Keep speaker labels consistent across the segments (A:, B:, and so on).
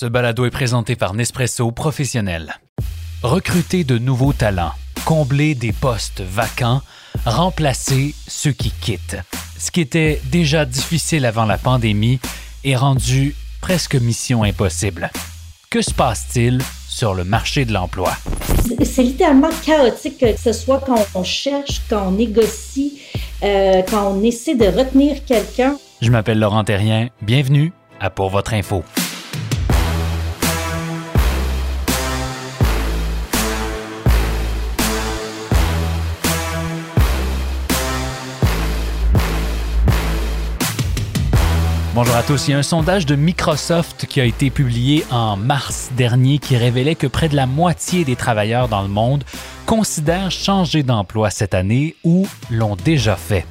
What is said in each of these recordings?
A: Ce balado est présenté par Nespresso Professionnel. Recruter de nouveaux talents, combler des postes vacants, remplacer ceux qui quittent. Ce qui était déjà difficile avant la pandémie est rendu presque mission impossible. Que se passe-t-il sur le marché de l'emploi?
B: C'est littéralement chaotique, que ce soit quand on cherche, quand on négocie, euh, quand on essaie de retenir quelqu'un.
A: Je m'appelle Laurent Terrien. Bienvenue à Pour votre info. Bonjour à tous. Il y a un sondage de Microsoft qui a été publié en mars dernier qui révélait que près de la moitié des travailleurs dans le monde considèrent changer d'emploi cette année ou l'ont déjà fait.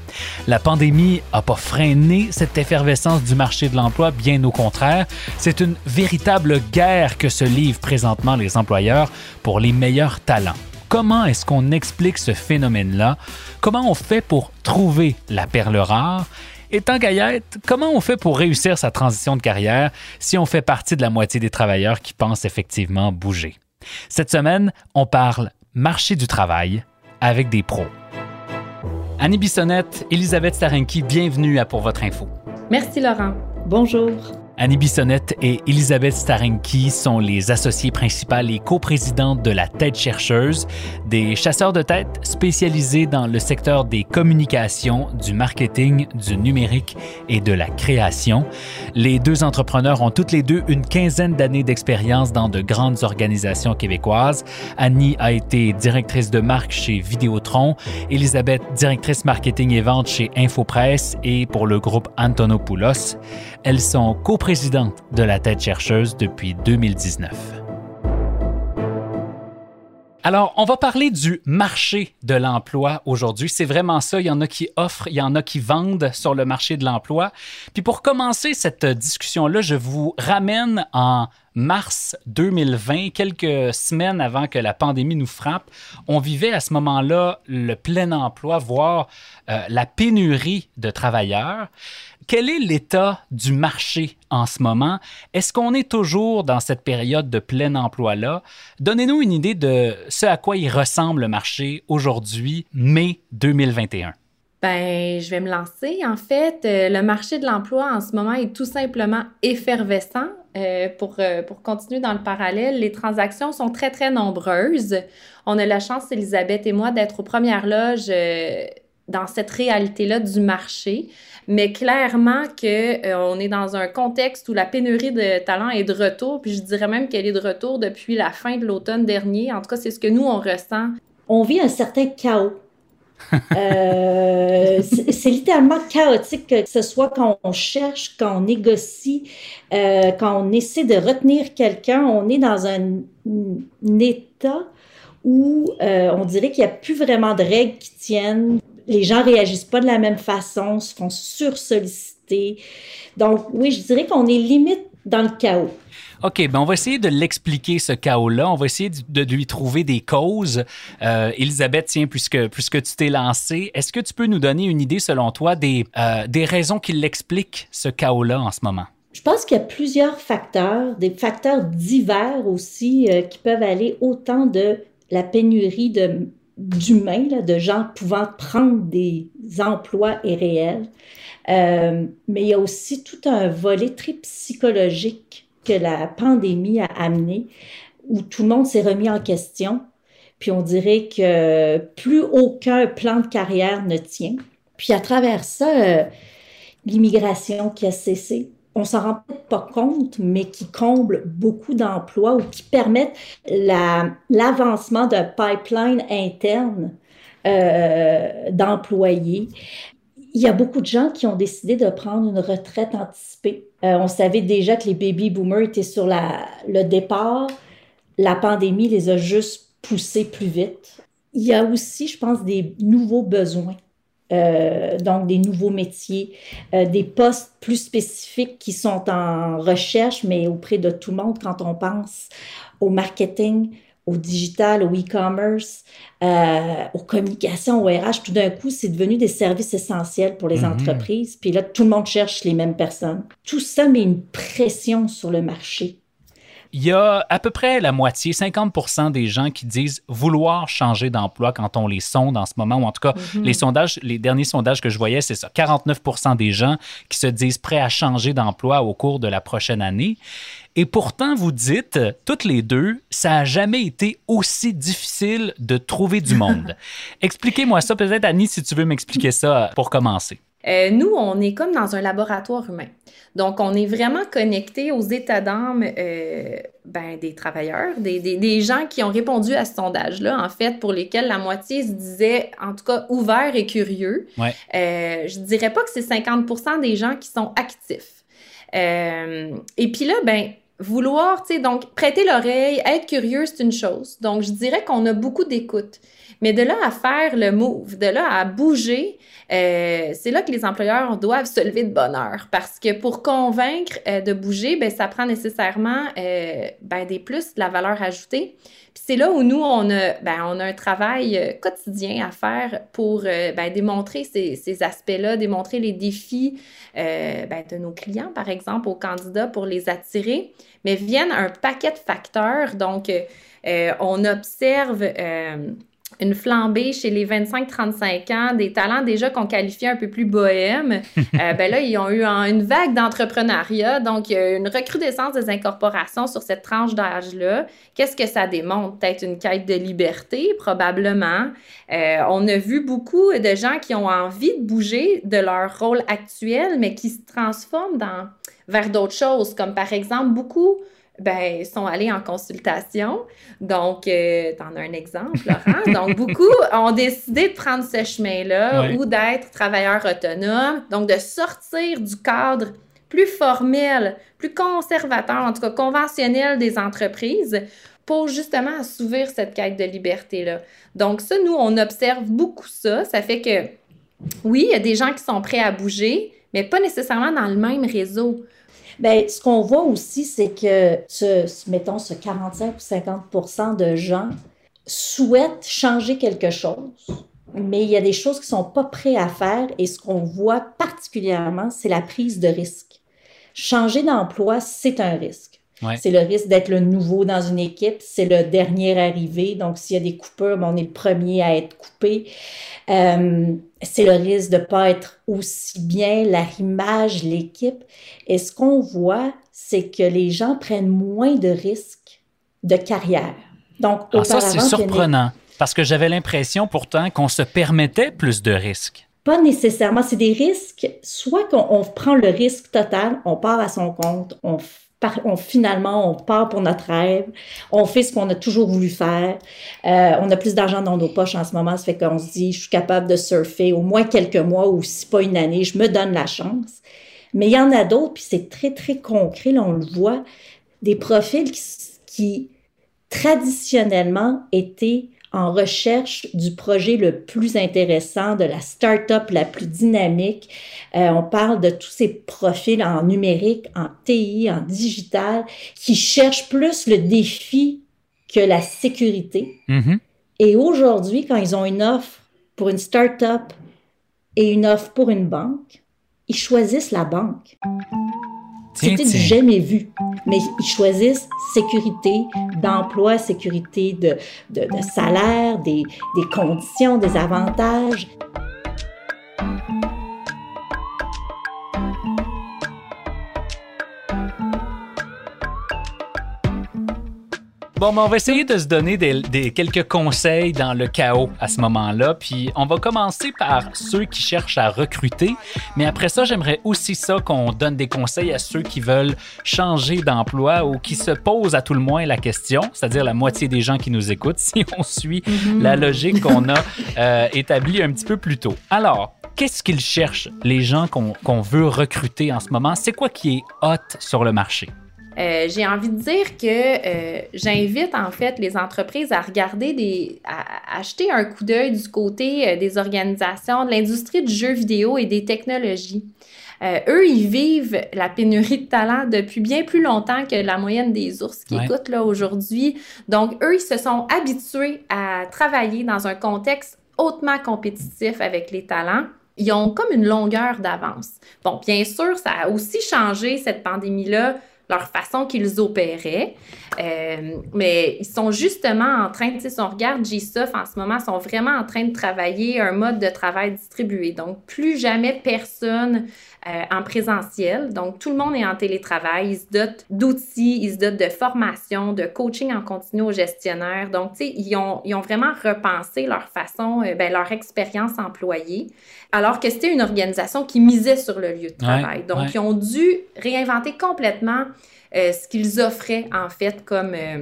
A: La pandémie n'a pas freiné cette effervescence du marché de l'emploi, bien au contraire. C'est une véritable guerre que se livrent présentement les employeurs pour les meilleurs talents. Comment est-ce qu'on explique ce phénomène-là? Comment on fait pour trouver la perle rare? Et tant comment on fait pour réussir sa transition de carrière si on fait partie de la moitié des travailleurs qui pensent effectivement bouger? Cette semaine, on parle marché du travail avec des pros. Annie Bissonnette, Elisabeth Starenki, bienvenue à Pour votre info.
B: Merci Laurent. Bonjour.
A: Annie Bissonnette et Elisabeth Starenki sont les associées principales et coprésidentes de la Tête chercheuse, des chasseurs de tête spécialisés dans le secteur des communications, du marketing, du numérique et de la création. Les deux entrepreneurs ont toutes les deux une quinzaine d'années d'expérience dans de grandes organisations québécoises. Annie a été directrice de marque chez Vidéotron, Elisabeth directrice marketing et vente chez Infopresse et pour le groupe Antonopoulos. Elles sont coprésidentes de la tête chercheuse depuis 2019. Alors, on va parler du marché de l'emploi aujourd'hui. C'est vraiment ça. Il y en a qui offrent, il y en a qui vendent sur le marché de l'emploi. Puis pour commencer cette discussion-là, je vous ramène en mars 2020, quelques semaines avant que la pandémie nous frappe. On vivait à ce moment-là le plein emploi, voire euh, la pénurie de travailleurs quel est l'état du marché en ce moment? Est-ce qu'on est toujours dans cette période de plein emploi-là? Donnez-nous une idée de ce à quoi il ressemble le marché aujourd'hui, mai 2021.
C: Ben, je vais me lancer. En fait, euh, le marché de l'emploi en ce moment est tout simplement effervescent. Euh, pour, euh, pour continuer dans le parallèle, les transactions sont très, très nombreuses. On a la chance, Elisabeth et moi, d'être aux premières loges dans cette réalité-là du marché mais clairement que euh, on est dans un contexte où la pénurie de talent est de retour, puis je dirais même qu'elle est de retour depuis la fin de l'automne dernier. En tout cas, c'est ce que nous on ressent.
B: On vit un certain chaos. Euh, c'est littéralement chaotique que ce soit quand on cherche, quand on négocie, euh, quand on essaie de retenir quelqu'un, on est dans un, état où euh, on dirait qu'il n'y a plus vraiment de règles qui tiennent les gens réagissent pas de la même façon, se font sursolliciter. Donc, oui, je dirais qu'on est limite dans le chaos.
A: OK, ben on va essayer de l'expliquer, ce chaos-là. On va essayer de, lui trouver des causes. Euh, Elisabeth, tiens, puisque, puisque tu t'es lancée, est-ce que tu peux nous donner une idée, selon toi, des, euh, des raisons qui l'expliquent, ce chaos-là, en ce moment?
B: Je pense qu'il y a plusieurs facteurs, des facteurs divers aussi, euh, qui peuvent aller autant de la pénurie de d'humains, de gens pouvant prendre des emplois et réels. Euh, mais il y a aussi tout un volet très psychologique que la pandémie a amené, où tout le monde s'est remis en question. Puis on dirait que plus aucun plan de carrière ne tient. Puis à travers ça, euh, l'immigration qui a cessé, on s'en rend peut-être pas compte, mais qui comble beaucoup d'emplois ou qui permettent l'avancement d'un pipeline interne euh, d'employés. Il y a beaucoup de gens qui ont décidé de prendre une retraite anticipée Euh, on savait déjà que les baby boomers étaient sur le départ. La pandémie les a juste poussés plus vite. Il y a aussi, je pense, des nouveaux besoins. Euh, donc des nouveaux métiers, euh, des postes plus spécifiques qui sont en recherche, mais auprès de tout le monde quand on pense au marketing, au digital, au e-commerce, euh, aux communications, au RH, tout d'un coup, c'est devenu des services essentiels pour les mhm. entreprises. Puis là, tout le monde cherche les mêmes personnes. Tout ça met une pression sur le marché.
A: Il y a à peu près la moitié, 50 des gens qui disent vouloir changer d'emploi quand on les sonde en ce moment, ou en tout cas, mhm. les sondages, les derniers sondages que je voyais, c'est ça. 49% des gens qui se disent prêts à changer d'emploi au cours de la prochaine année. Et pourtant, vous dites, toutes les deux, ça n'a jamais été aussi difficile de trouver du monde. Expliquez-moi ça, peut-être, Annie, si tu veux m'expliquer ça pour commencer.
C: Euh, nous, on est comme dans un laboratoire humain. Donc, on est vraiment connecté aux états d'âme euh, ben, des travailleurs, des, des, gens qui ont répondu à ce sondage-là, en fait, pour lesquels la moitié se disait, en tout cas, ouvert et curieux.
A: Ouais.
C: Euh, je dirais pas que c'est 50% des gens qui sont actifs. Et puis là, ben, vouloir, tu sais, donc prêter l'oreille, être curieux, c'est une chose. Donc, je dirais qu'on a beaucoup d'écoute. Mais de là à faire le move, de là à bouger, euh, c'est là que les employeurs doivent se lever de bonne heure. Parce que pour convaincre euh, de bouger, ben, ça prend nécessairement euh, ben, des plus, de la valeur ajoutée. Puis c'est là où nous, on a, ben, on a un travail quotidien à faire pour ben, démontrer ces, ces aspects-là, démontrer les défis ben, de nos clients, par exemple, aux candidats pour les attirer. Mais viennent un paquet de facteurs. Donc, on observe une flambée chez les 25-35 ans, des talents déjà qu'on qualifiait un peu plus bohèmes. euh, ben là, ils ont eu une vague d'entrepreneuriat, donc il y a une recrudescence des incorporations sur cette tranche d'âge-là. Qu'est-ce que ça démontre? Peut-être une quête de liberté, probablement. Euh, on a vu beaucoup de gens qui ont envie de bouger de leur rôle actuel, mais qui se transforment dans, vers d'autres choses, comme par exemple beaucoup ben, sont allés en consultation. Donc, euh, tu en as un exemple, Laurent. Donc, beaucoup ont décidé de prendre ce chemin-là ou d'être travailleurs autonomes. Donc, de sortir du cadre plus formel, plus conservateur, en tout cas conventionnel des entreprises pour justement assouvir cette quête de liberté-là. Donc, ça, nous, on observe beaucoup ça. Ça fait que, oui, il y a des gens qui sont prêts à bouger, mais pas nécessairement dans le même réseau.
B: Bien, ce qu'on voit aussi, c'est que, ce, mettons, ce 45 ou 50 de gens souhaitent changer quelque chose, mais il y a des choses qui sont pas prêts à faire et ce qu'on voit particulièrement, c'est la prise de risque. Changer d'emploi, c'est un risque. C'est le risque d'être le nouveau dans une équipe, c'est le dernier arrivé. Donc, s'il y a des coupures, ben, on est le premier à être coupé. Euh, c'est le risque de ne pas être aussi bien l'arrimage, l'équipe. Et ce qu'on voit, c'est que les gens prennent moins de risques de carrière. Donc,
A: ah, ça, c'est surprenant, parce que j'avais l'impression pourtant qu'on se permettait plus de risques.
B: Pas nécessairement. C'est des risques, soit qu'on prend le risque total, on part à son compte, on on, finalement, on part pour notre rêve, on fait ce qu'on a toujours voulu faire. Euh, on a plus d'argent dans nos poches en ce moment, ça fait qu'on se dit, je suis capable de surfer au moins quelques mois ou si pas une année, je me donne la chance. Mais il y en a d'autres, puis c'est très, très concret, là, on le voit, des profils qui, qui traditionnellement étaient en recherche du projet le plus intéressant, de la start-up la plus dynamique. Euh, on parle de tous ces profils en numérique, en TI, en digital, qui cherchent plus le défi que la sécurité.
A: Mm-hmm.
B: Et aujourd'hui, quand ils ont une offre pour une start-up et une offre pour une banque, ils choisissent la banque. C'était du jamais vu. Mais ils choisissent sécurité d'emploi, sécurité de, de, de salaire, des, des conditions, des avantages.
A: Bon, ben, on va essayer de se donner des, quelques conseils dans le chaos à ce moment-là. Puis on va commencer par ceux qui cherchent à recruter. Mais après ça, j'aimerais aussi ça qu'on donne des conseils à ceux qui veulent changer d'emploi ou qui se posent à tout le moins la question, c'est-à-dire la moitié des gens qui nous écoutent, si on suit mm-hmm. la logique qu'on a euh, établie un petit peu plus tôt. Alors, qu'est-ce qu'ils cherchent, les gens qu'on veut recruter en ce moment? C'est quoi qui est hot sur le marché?
C: Euh, j'ai envie de dire que euh, j'invite en fait les entreprises à regarder des, à, acheter un coup d'œil du côté euh, des organisations, de l'industrie du jeu vidéo et des technologies. eux, ils vivent la pénurie de talent depuis bien plus longtemps que la moyenne des ours qui écoutent là aujourd'hui. Donc, eux, ils se sont habitués à travailler dans un contexte hautement compétitif avec les talents ils ont comme une longueur d'avance. Bon, bien sûr, ça a aussi changé cette pandémie-là leur façon qu'ils opéraient. Euh, mais ils sont justement en train, si on regarde GSOF en ce moment, ils sont vraiment en train de travailler un mode de travail distribué. Donc, plus jamais personne euh, en présentiel. Donc, tout le monde est en télétravail. Ils se dotent d'outils, ils se dotent de formation, de coaching en continu aux gestionnaires. Donc, tu sais, ils ont, ils ont vraiment repensé leur façon, euh, ben, leur expérience employée, alors que c'était une organisation qui misait sur le lieu de travail. Donc, ils ont dû réinventer complètement euh, ce qu'ils offraient en fait comme... Euh,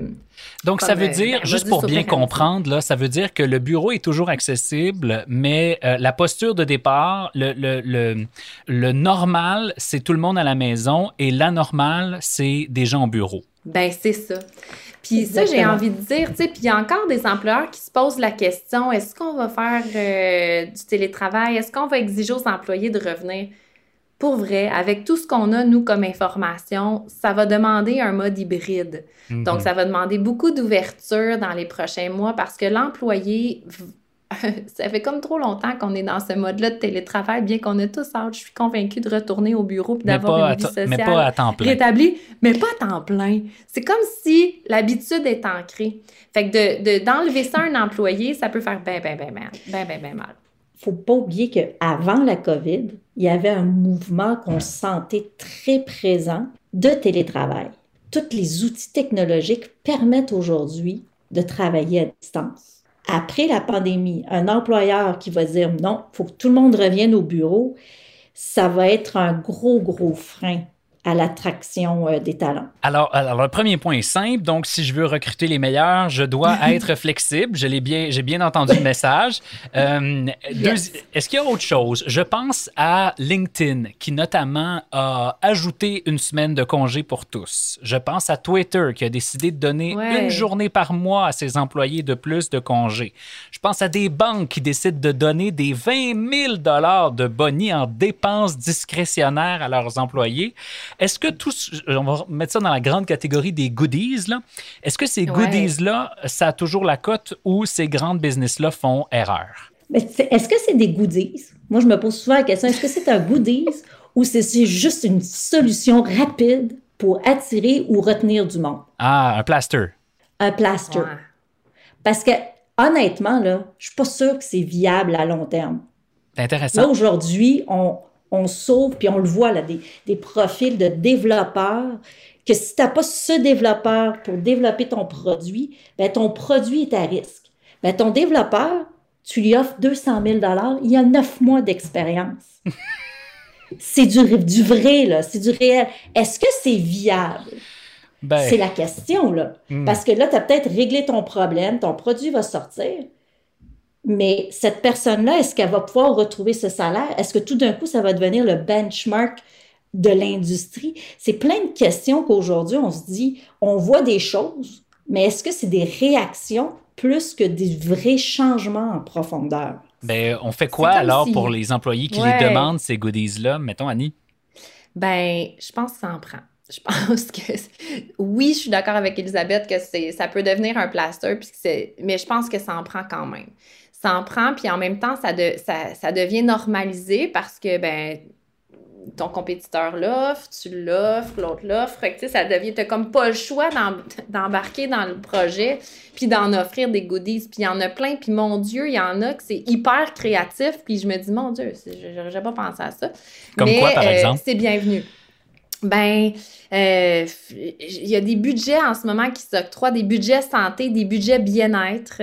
A: Donc, ça veut euh, dire, juste pour bien comprendre, là, ça veut dire que le bureau est toujours accessible, mais la posture de départ, le, le, le, normal, c'est tout le monde à la maison et l'anormal, c'est des gens au bureau.
C: Ben, c'est ça. Puis ça, j'ai envie de dire, tu sais, puis il y a encore des employeurs qui se posent la question, est-ce qu'on va faire du télétravail? Est-ce qu'on va exiger aux employés de revenir? Pour vrai, avec tout ce qu'on a, nous, comme information, ça va demander un mode hybride. Mhm. Donc, ça va demander beaucoup d'ouverture dans les prochains mois parce que l'employé, ça fait comme trop longtemps qu'on est dans ce mode-là de télétravail, bien qu'on ait tous hâte, je suis convaincue de retourner au bureau et d'avoir une vie sociale
A: mais pas à temps plein.
C: rétablie, mais pas à temps plein. C'est comme si l'habitude est ancrée. Fait que d'enlever de, ça à un employé, ça peut faire ben, ben, ben, ben, ben, ben, ben mal
B: faut pas oublier qu'avant la COVID, il y avait un mouvement qu'on sentait très présent de télétravail. Tous les outils technologiques permettent aujourd'hui de travailler à distance. Après la pandémie, un employeur qui va dire non, il faut que tout le monde revienne au bureau, ça va être un gros, gros frein à l'attraction euh, des talents.
A: Alors, alors, le premier point est simple. Donc, si je veux recruter les meilleurs, je dois être flexible. Je l'ai bien, j'ai bien entendu le message. Euh, est-ce qu'il y a autre chose? Je pense à LinkedIn, qui notamment a ajouté une semaine de congé pour tous. Je pense à Twitter, qui a décidé de donner une journée par mois à ses employés de plus de congés. Je pense à des banques qui décident de donner des 20 000 dollars de bonus en dépenses discrétionnaires à leurs employés. Est-ce que tous, on va mettre ça dans la grande catégorie des goodies, là. Est-ce que ces goodies-là, ça a toujours la cote ou ces grandes business-là font erreur?
B: Est-ce que c'est des goodies? Moi, je me pose souvent la question, est-ce que c'est un goodies ou c'est juste une solution rapide pour attirer ou retenir du monde?
A: Ah, un plaster.
B: Un plaster. Parce que, honnêtement, là, je suis pas sûre que c'est viable à long terme.
A: C'est intéressant. Là,
B: aujourd'hui, on, on sauve, puis on le voit, là, des, profils de développeurs, que si tu n'as pas ce développeur pour développer ton produit, ben, ton produit est à risque. Ben, ton développeur, tu lui offres 200 000 il y a neuf mois d'expérience. c'est du, du vrai, là, c'est du réel. Est-ce que c'est viable? Ben. c'est la question, là. Hmm. Parce que là, tu as peut-être réglé ton problème, ton produit va sortir, mais cette personne-là, est-ce qu'elle va pouvoir retrouver ce salaire? Est-ce que tout d'un coup, ça va devenir le benchmark de l'industrie? C'est plein de questions qu'aujourd'hui, on se dit, on voit des choses, mais est-ce que c'est des réactions plus que des vrais changements en profondeur?
A: Ben, on fait quoi alors pour les employés qui les demandent, ces goodies-là? Mettons, Annie.
C: Ben, je pense que ça en prend. Je pense que oui, je suis d'accord avec Elisabeth que c'est ça peut devenir un plaster, puis mais je pense que ça en prend quand même ça en prend, puis en même temps, ça, de, ça, ça devient normalisé parce que, ben, ton compétiteur l'offre, tu l'offres, l'autre l'offre. Fait que, ça devient, t'as comme pas le choix d'embarquer dans le projet, puis d'en offrir des goodies. Puis il y en a plein, puis mon Dieu, il y en a que c'est hyper créatif, puis je me dis, mon Dieu, j'aurais pas pensé à ça.
A: Comme
C: Mais,
A: quoi, par euh, exemple?
C: c'est bienvenu. Ben, euh, il y a des budgets en ce moment qui s'octroient, des budgets santé, des budgets bien-être.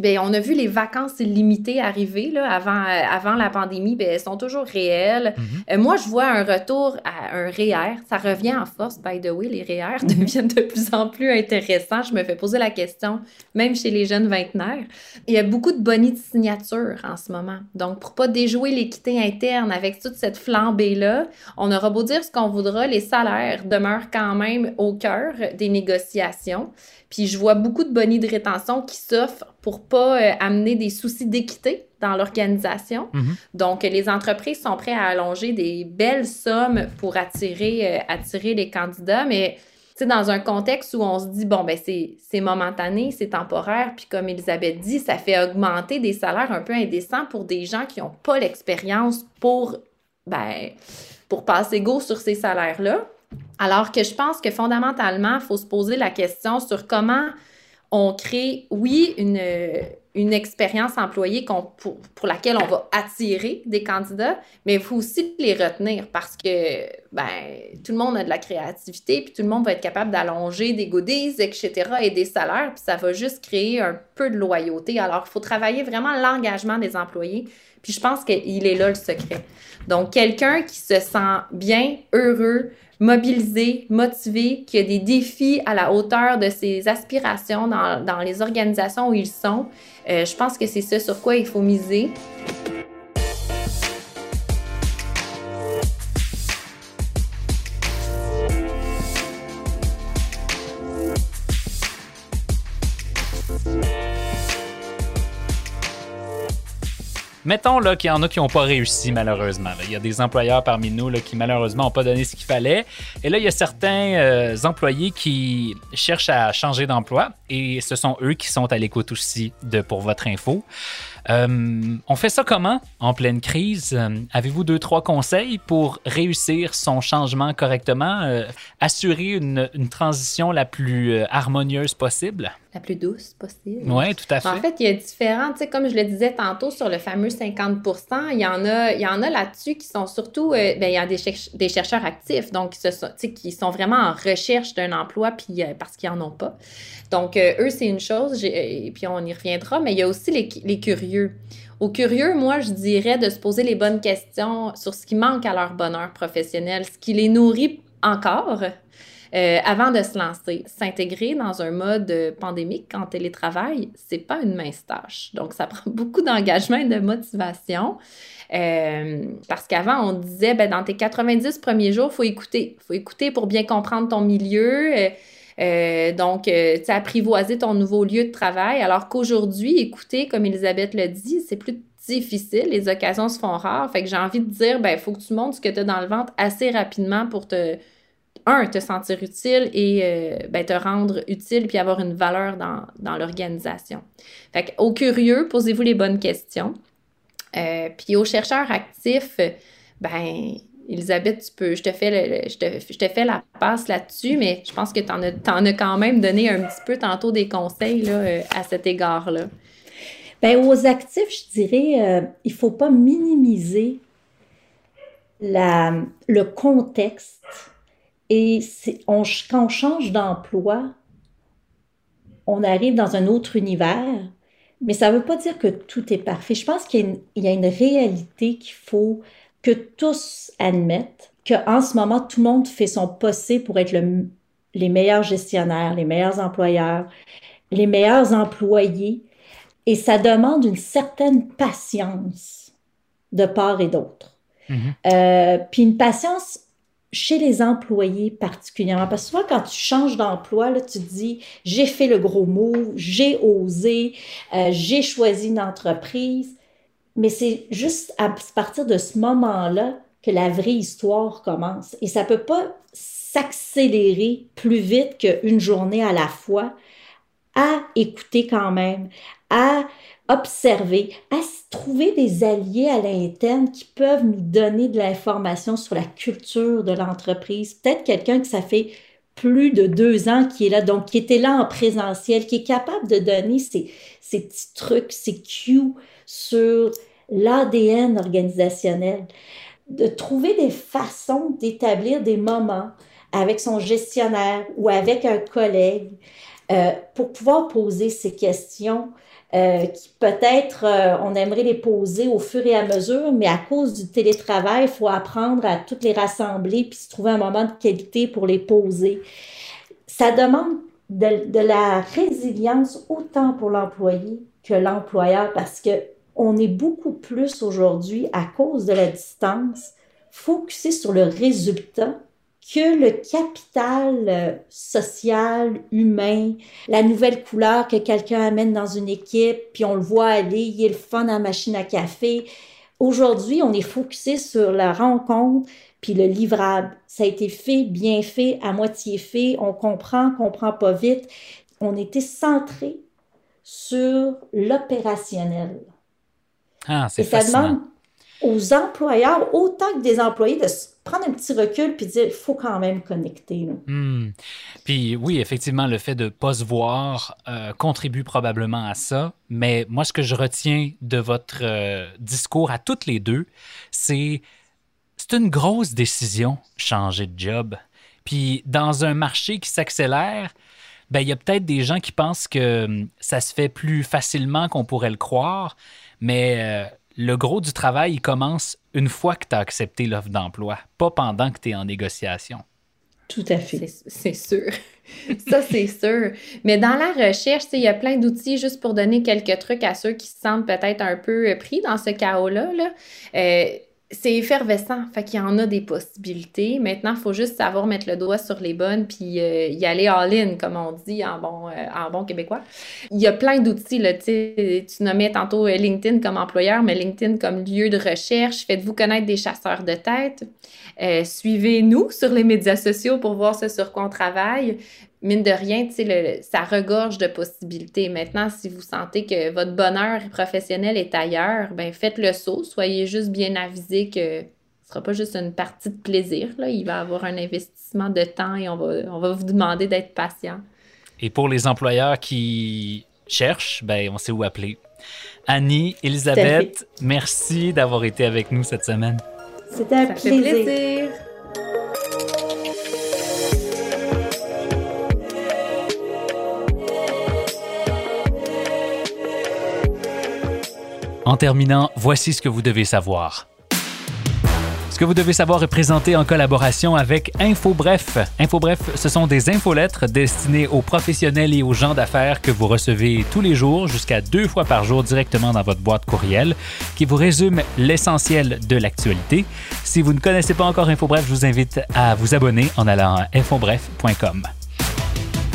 C: Ben, on a vu les vacances illimitées arriver là, avant, euh, avant la pandémie. Ben, elles sont toujours réelles. Mm-hmm. Euh, moi, je vois un retour à un REER. Ça revient en force, by the way. Les REER mm-hmm. deviennent de plus en plus intéressants. Je me fais poser la question, même chez les jeunes vingtenaires. Il y a beaucoup de bonnies de signature en ce moment. Donc, pour pas déjouer l'équité interne avec toute cette flambée-là, on aura beau dire ce qu'on voudra, les salaires demeurent quand même au cœur des négociations. Puis je vois beaucoup de bonnies de rétention qui s'offrent pour pas euh, amener des soucis d'équité dans l'organisation. Mm-hmm. Donc, les entreprises sont prêtes à allonger des belles sommes pour attirer, euh, attirer les candidats, mais dans un contexte où on se dit, bon, ben c'est momentané, c'est temporaire, puis comme Elisabeth dit, ça fait augmenter des salaires un peu indécents pour des gens qui n'ont pas l'expérience pour, ben, pour passer go sur ces salaires-là. Alors que je pense que fondamentalement, il faut se poser la question sur comment on crée, oui, une, une expérience employée pour, pour, laquelle on va attirer des candidats, mais il faut aussi les retenir parce que ben, tout le monde a de la créativité, puis tout le monde va être capable d'allonger des goodies, etc., et des salaires, puis ça va juste créer un peu de loyauté. Alors, il faut travailler vraiment l'engagement des employés, puis je pense qu'il est là le secret. Donc, quelqu'un qui se sent bien, heureux, mobilisé, motivé, qui a des défis à la hauteur de ses aspirations dans, dans les organisations où ils sont, euh, je pense que c'est ce sur quoi il faut miser.
A: Mettons là qu'il y en a qui n'ont pas réussi malheureusement. Il y a des employeurs parmi nous là, qui malheureusement n'ont pas donné ce qu'il fallait. Et là, il y a certains euh, employés qui cherchent à changer d'emploi et ce sont eux qui sont à l'écoute aussi de Pour votre info. Euh, on fait ça comment en pleine crise? Euh, avez-vous deux, trois conseils pour réussir son changement correctement, euh, assurer une, transition la plus harmonieuse possible?
C: La plus douce possible.
A: Oui, tout à fait.
C: En fait, il y a différents, tu sais, comme je le disais tantôt sur le fameux 50 il y en a, il y en a là-dessus qui sont surtout, ben, il y a des, des chercheurs actifs, donc qui, sont, qui sont vraiment en recherche d'un emploi puis, parce qu'ils n'en ont pas. Donc, eux, c'est une chose, et puis on y reviendra, mais il y a aussi les, les curieux aux curieux, moi, je dirais de se poser les bonnes questions sur ce qui manque à leur bonheur professionnel, ce qui les nourrit encore euh, avant de se lancer. S'intégrer dans un mode pandémique en télétravail, c'est pas une mince tâche. Donc, ça prend beaucoup d'engagement et de motivation. Euh, parce qu'avant, on disait, ben, dans tes 90 premiers jours, il faut écouter. Il faut écouter pour bien comprendre ton milieu. Euh, euh, donc, euh, tu apprivoiser ton nouveau lieu de travail. Alors qu'aujourd'hui, écoutez, comme Elisabeth le dit, c'est plus difficile, les occasions se font rares. Fait que j'ai envie de dire, ben, il faut que tu montres ce que tu as dans le ventre assez rapidement pour te, un, te sentir utile et euh, ben, te rendre utile puis avoir une valeur dans, dans l'organisation. Fait que, au curieux, posez-vous les bonnes questions. puis aux chercheurs actifs, ben, Elisabeth, tu peux, je te fais, je, te, fais la passe là-dessus, mais je pense que tu en, as, quand même donné un petit peu tantôt des conseils là, euh, à cet égard-là.
B: Bien, aux actifs, je dirais, euh, il ne faut pas minimiser la, le contexte. Et on, quand on change d'emploi, on arrive dans un autre univers, mais ça ne veut pas dire que tout est parfait. Je pense qu'il y a une réalité qu'il faut que tous admettent qu'en ce moment, tout le monde fait son possible pour être les meilleurs gestionnaires, les meilleurs employeurs, les meilleurs employés. Et ça demande une certaine patience de part et d'autre. Mm-hmm. Euh, puis une patience chez les employés particulièrement. Parce que souvent, quand tu changes d'emploi, là, tu te dis, j'ai fait le gros mot, j'ai osé, euh, j'ai choisi une entreprise. Mais c'est juste à partir de ce moment-là que la vraie histoire commence. Et ça ne peut pas s'accélérer plus vite qu'une journée à la fois, à écouter quand même, à observer, à trouver des alliés à l'interne qui peuvent nous donner de l'information sur la culture de l'entreprise. Peut-être quelqu'un que ça fait plus de deux ans qui est là, donc qui était là en présentiel, qui est capable de donner ces, ces petits trucs, ces cues sur l'ADN organisationnel. de trouver des façons d'établir des moments avec son gestionnaire ou avec un collègue euh, pour pouvoir poser ces questions euh, qui peut-être euh, on aimerait les poser au fur et à mesure, mais à cause du télétravail, il faut apprendre à toutes les rassembler puis se trouver un moment de qualité pour les poser. Ça demande de, de la résilience autant pour l'employé que l'employeur parce que on est beaucoup plus aujourd'hui à cause de la distance focusé sur le résultat que le capital euh, social, humain, la nouvelle couleur que quelqu'un amène dans une équipe, puis on le voit aller, il est le fun à la machine à café. Aujourd'hui, on est focusé sur la rencontre, puis le livrable. Ça a été fait, bien fait, à moitié fait, on comprend, comprend pas vite. On était centré sur l'opérationnel.
A: Ah, c'est fascinant
B: aux employeurs autant que des employés de prendre un petit recul puis dire il faut quand même connecter.
A: Hmm. Puis oui, effectivement, le fait de ne pas se voir euh, contribue probablement à ça. Mais moi, ce que je retiens de votre euh, discours à toutes les deux, c'est c'est une grosse décision, changer de job. Puis dans un marché qui s'accélère, ben, il y a peut-être des gens qui pensent que hum, ça se fait plus facilement qu'on pourrait le croire, mais euh, le gros du travail, il commence une fois que tu as accepté l'offre d'emploi, pas pendant que tu es en négociation.
B: Tout à fait.
C: C'est sûr. Ça, c'est sûr. Mais dans la recherche, il y a plein d'outils juste pour donner quelques trucs à ceux qui se sentent peut-être un peu pris dans ce chaos-là. Là. Euh, c'est effervescent, fait qu'il y en a des possibilités. Maintenant, il faut juste savoir mettre le doigt sur les bonnes puis euh, y aller all-in, comme on dit en bon, euh, en bon québécois. Il y a plein d'outils, tu nommais tantôt euh, LinkedIn comme employeur, mais LinkedIn comme lieu de recherche. Faites-vous connaître des chasseurs de tête. Suivez-nous sur les médias sociaux pour voir ce sur quoi on travaille mine de rien, le, ça regorge de possibilités. Maintenant, si vous sentez que votre bonheur professionnel est ailleurs, ben faites le saut. Soyez juste bien avisé que ce sera pas juste une partie de plaisir. Là. Il va y avoir un investissement de temps et on va, on va vous demander d'être patient.
A: Et pour les employeurs qui cherchent, ben, on sait où appeler. Annie, Elisabeth, merci d'avoir été avec nous cette semaine.
B: C'était un plaisir.
A: En terminant, voici ce que vous devez savoir. Ce que vous devez savoir est présenté en collaboration avec InfoBref. InfoBref, ce sont des infolettres destinées aux professionnels et aux gens d'affaires que vous recevez tous les jours, jusqu'à deux fois par jour directement dans votre boîte courriel, qui vous résument l'essentiel de l'actualité. Si vous ne connaissez pas encore InfoBref, je vous invite à vous abonner en allant à infobref.com.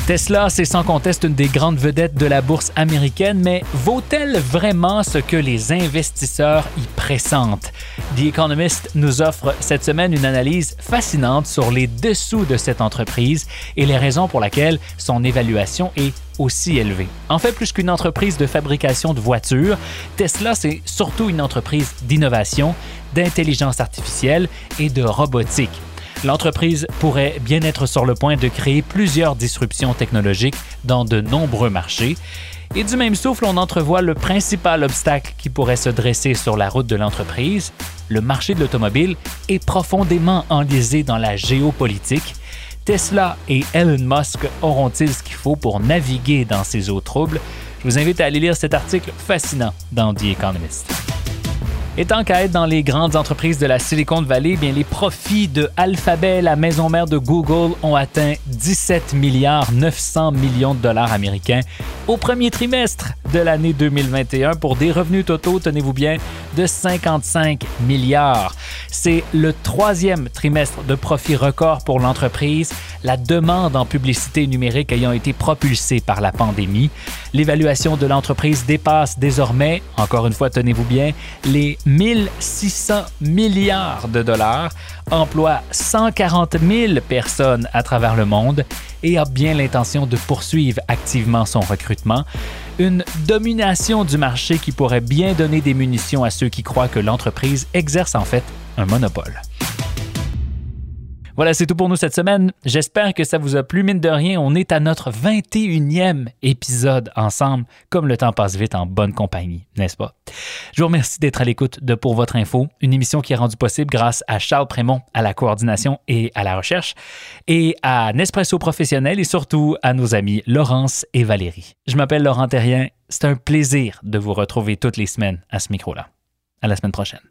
A: Tesla, c'est sans conteste une des grandes vedettes de la bourse américaine, mais vaut-elle vraiment ce que les investisseurs y pressentent? The Economist nous offre cette semaine une analyse fascinante sur les dessous de cette entreprise et les raisons pour lesquelles son évaluation est aussi élevée. En fait, plus qu'une entreprise de fabrication de voitures, Tesla, c'est surtout une entreprise d'innovation, d'intelligence artificielle et de robotique. L'entreprise pourrait bien être sur le point de créer plusieurs disruptions technologiques dans de nombreux marchés. Et du même souffle, on entrevoit le principal obstacle qui pourrait se dresser sur la route de l'entreprise. Le marché de l'automobile est profondément enlisé dans la géopolitique. Tesla et Elon Musk auront-ils ce qu'il faut pour naviguer dans ces eaux troubles? Je vous invite à aller lire cet article fascinant dans The Economist. Et tant qu'à être dans les grandes entreprises de la Silicon Valley, bien les profits de Alphabet, la maison mère de Google, ont atteint 17 milliards 900 millions de dollars américains au premier trimestre de l'année 2021 pour des revenus totaux, tenez-vous bien, de 55 milliards. C'est le troisième trimestre de profit record pour l'entreprise, la demande en publicité numérique ayant été propulsée par la pandémie. L'évaluation de l'entreprise dépasse désormais, encore une fois, tenez-vous bien, les 1600 milliards de dollars, emploie 140 000 personnes à travers le monde et a bien l'intention de poursuivre activement son recrutement. Une domination du marché qui pourrait bien donner des munitions à ceux qui croient que l'entreprise exerce en fait un monopole. Voilà, c'est tout pour nous cette semaine. J'espère que ça vous a plu. Mine de rien, on est à notre 21e épisode ensemble. Comme le temps passe vite en bonne compagnie, n'est-ce pas? Je vous remercie d'être à l'écoute de Pour votre info, une émission qui est rendue possible grâce à Charles Prémont à la coordination et à la recherche, et à Nespresso Professionnel et surtout à nos amis Laurence et Valérie. Je m'appelle Laurent Terrien. C'est un plaisir de vous retrouver toutes les semaines à ce micro-là. À la semaine prochaine.